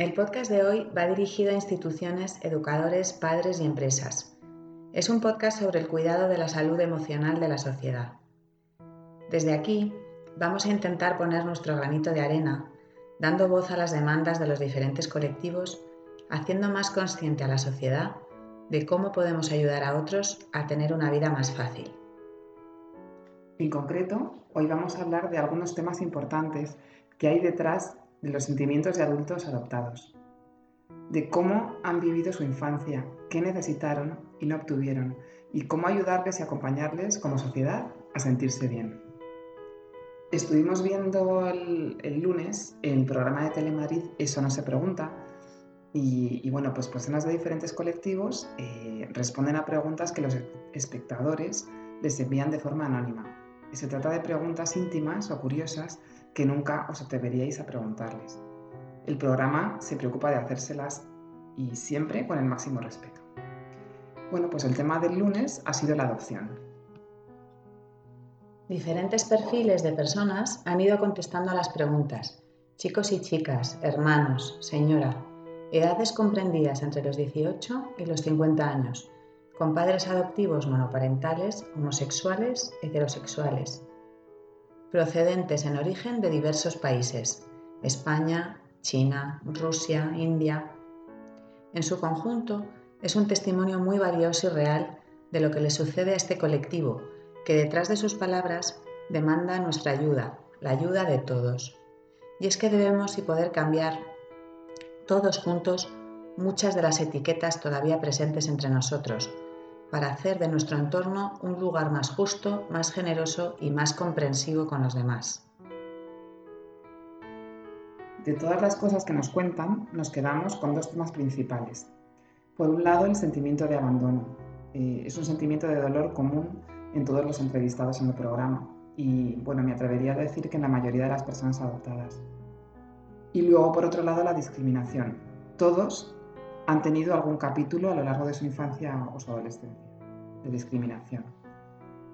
El podcast de hoy va dirigido a instituciones, educadores, padres y empresas. Es un podcast sobre el cuidado de la salud emocional de la sociedad. Desde aquí vamos a intentar poner nuestro granito de arena, dando voz a las demandas de los diferentes colectivos, haciendo más consciente a la sociedad de cómo podemos ayudar a otros a tener una vida más fácil. En concreto, hoy vamos a hablar de algunos temas importantes que hay detrás de los sentimientos de adultos adoptados, de cómo han vivido su infancia, qué necesitaron y no obtuvieron, y cómo ayudarles y acompañarles como sociedad a sentirse bien. Estuvimos viendo el, lunes el programa de Telemadrid Eso no se pregunta, y, bueno, pues personas de diferentes colectivos eh, responden a preguntas que los espectadores les envían de forma anónima. Y se trata de preguntas íntimas o curiosas que nunca os atreveríais a preguntarles. El programa se preocupa de hacérselas y siempre con el máximo respeto. Bueno, pues el tema del lunes ha sido la adopción. Diferentes perfiles de personas han ido contestando a las preguntas. Chicos y chicas, hermanos, señora, edades comprendidas entre los 18 y los 50 años, con padres adoptivos monoparentales, homosexuales, heterosexuales, procedentes en origen de diversos países, España, China, Rusia, India. En su conjunto, es un testimonio muy valioso y real de lo que le sucede a este colectivo, que detrás de sus palabras demanda nuestra ayuda, la ayuda de todos. Y es que debemos y poder cambiar todos juntos muchas de las etiquetas todavía presentes entre nosotros, para hacer de nuestro entorno un lugar más justo, más generoso y más comprensivo con los demás. De todas las cosas que nos cuentan, nos quedamos con dos temas principales. Por un lado, el sentimiento de abandono. Eh, es un sentimiento de dolor común en todos los entrevistados en el programa y, bueno, me atrevería a decir que en la mayoría de las personas adoptadas. Y luego, por otro lado, la discriminación. Todos han tenido algún capítulo a lo largo de su infancia o su adolescencia de discriminación.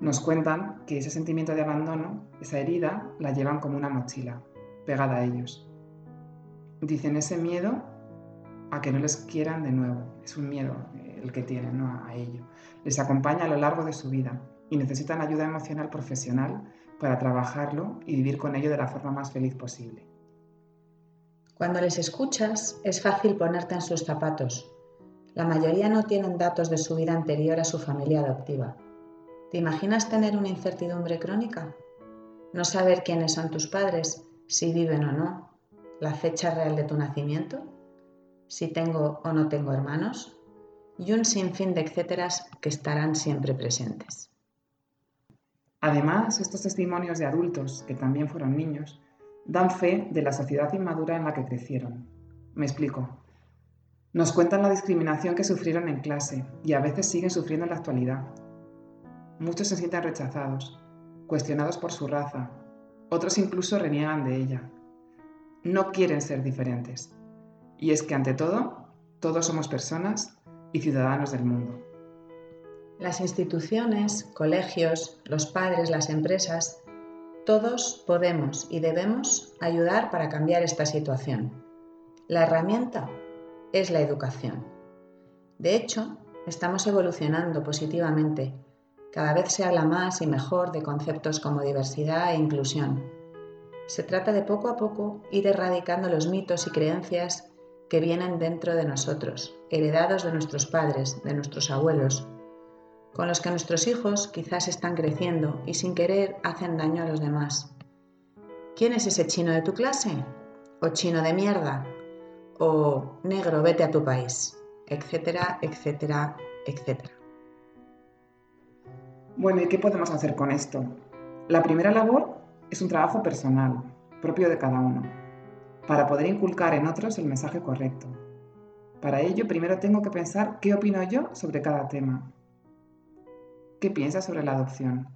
Nos cuentan que ese sentimiento de abandono, esa herida, la llevan como una mochila, pegada a ellos. Dicen ese miedo a que no les quieran de nuevo, es un miedo eh, el que tienen a ello. Les acompaña a lo largo de su vida y necesitan ayuda emocional profesional para trabajarlo y vivir con ello de la forma más feliz posible. Cuando les escuchas, es fácil ponerte en sus zapatos. La mayoría no tienen datos de su vida anterior a su familia adoptiva. ¿Te imaginas tener una incertidumbre crónica? No saber quiénes son tus padres, si viven o no, la fecha real de tu nacimiento, si tengo o no tengo hermanos, y un sinfín de etcéteras que estarán siempre presentes. Además, estos testimonios de adultos, que también fueron niños, dan fe de la sociedad inmadura en la que crecieron. Me explico. Nos cuentan la discriminación que sufrieron en clase y a veces siguen sufriendo en la actualidad. Muchos se sienten rechazados, cuestionados por su raza, otros incluso reniegan de ella. No quieren ser diferentes. Y es que ante todo, todos somos personas y ciudadanos del mundo. Las instituciones, colegios, los padres, las empresas todos podemos y debemos ayudar para cambiar esta situación. La herramienta es la educación. De hecho, estamos evolucionando positivamente. Cada vez se habla más y mejor de conceptos como diversidad e inclusión. Se trata de poco a poco ir erradicando los mitos y creencias que vienen dentro de nosotros, heredados de nuestros padres, de nuestros abuelos, con los que nuestros hijos quizás están creciendo y sin querer hacen daño a los demás. ¿Quién es ese chino de tu clase? ¿O chino de mierda? ¿O negro, vete a tu país? Etcétera, etcétera, etcétera. Bueno, ¿y qué podemos hacer con esto? La primera labor es un trabajo personal, propio de cada uno. para poder inculcar en otros el mensaje correcto. Para ello, primero tengo que pensar qué opino yo sobre cada tema. ¿Qué piensas sobre la adopción?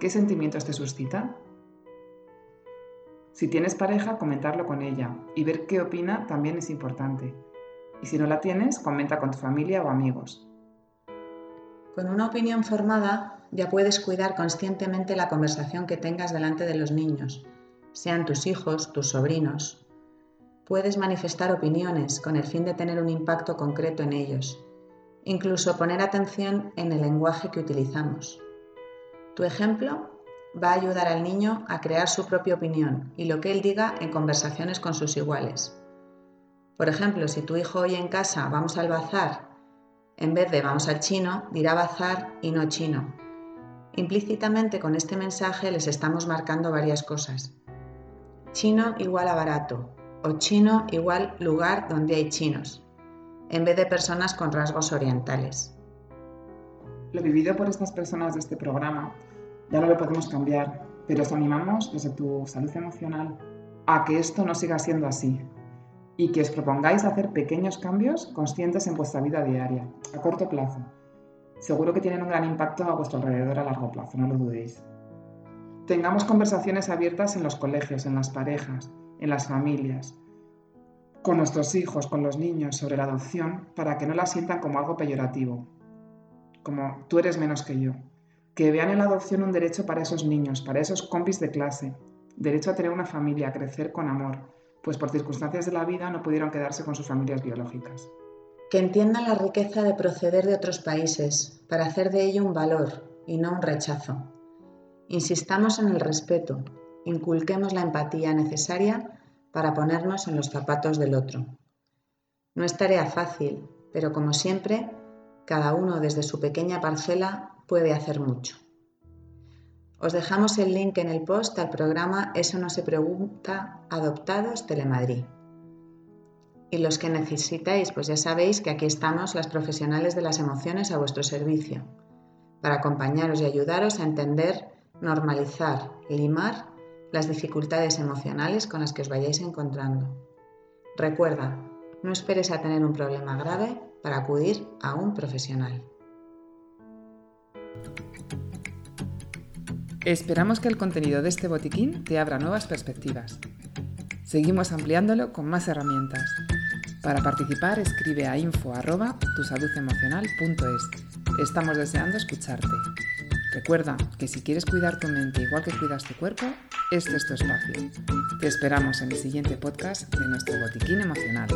¿Qué sentimientos te suscita? Si tienes pareja, comentarlo con ella y ver qué opina también es importante. Y si no la tienes, comenta con tu familia o amigos. Con una opinión formada ya puedes cuidar conscientemente la conversación que tengas delante de los niños, sean tus hijos, tus sobrinos. Puedes manifestar opiniones con el fin de tener un impacto concreto en ellos, incluso poner atención en el lenguaje que utilizamos. Tu ejemplo va a ayudar al niño a crear su propia opinión y lo que él diga en conversaciones con sus iguales. Por ejemplo, si tu hijo hoy en casa vamos al bazar, en vez de vamos al chino, dirá bazar y no chino. Implícitamente con este mensaje les estamos marcando varias cosas. Chino igual a barato o chino igual lugar donde hay chinos, en vez de personas con rasgos orientales. Lo vivido por estas personas de este programa ya no lo podemos cambiar, pero os animamos desde tu salud emocional a que esto no siga siendo así, y que os propongáis hacer pequeños cambios conscientes en vuestra vida diaria, a corto plazo. Seguro que tienen un gran impacto a vuestro alrededor a largo plazo, no lo dudéis. Tengamos conversaciones abiertas en los colegios, en las parejas, en las familias, con nuestros hijos, con los niños sobre la adopción, para que no la sientan como algo peyorativo, como tú eres menos que yo. Que vean en la adopción un derecho para esos niños, para esos compis de clase, derecho a tener una familia, a crecer con amor, pues por circunstancias de la vida no pudieron quedarse con sus familias biológicas. Que entiendan la riqueza de proceder de otros países para hacer de ello un valor y no un rechazo. Insistamos en el respeto, inculquemos la empatía necesaria para ponernos en los zapatos del otro. No es tarea fácil, pero como siempre, cada uno desde su pequeña parcela puede hacer mucho. Os dejamos el link en el post al programa Eso no se pregunta Adoptados Telemadrid. Y los que necesitáis, pues ya sabéis que aquí estamos las profesionales de las emociones a vuestro servicio, para acompañaros y ayudaros a entender, normalizar, limar las dificultades emocionales con las que os vayáis encontrando. Recuerda, no esperes a tener un problema grave para acudir a un profesional. Esperamos que el contenido de este botiquín te abra nuevas perspectivas. Seguimos ampliándolo con más herramientas. Para participar escribe a info@tusaludemocional.es. Estamos deseando escucharte. Recuerda que si quieres cuidar tu mente igual que cuidas tu cuerpo, este es tu espacio. Te esperamos en el siguiente podcast de nuestro botiquín emocional.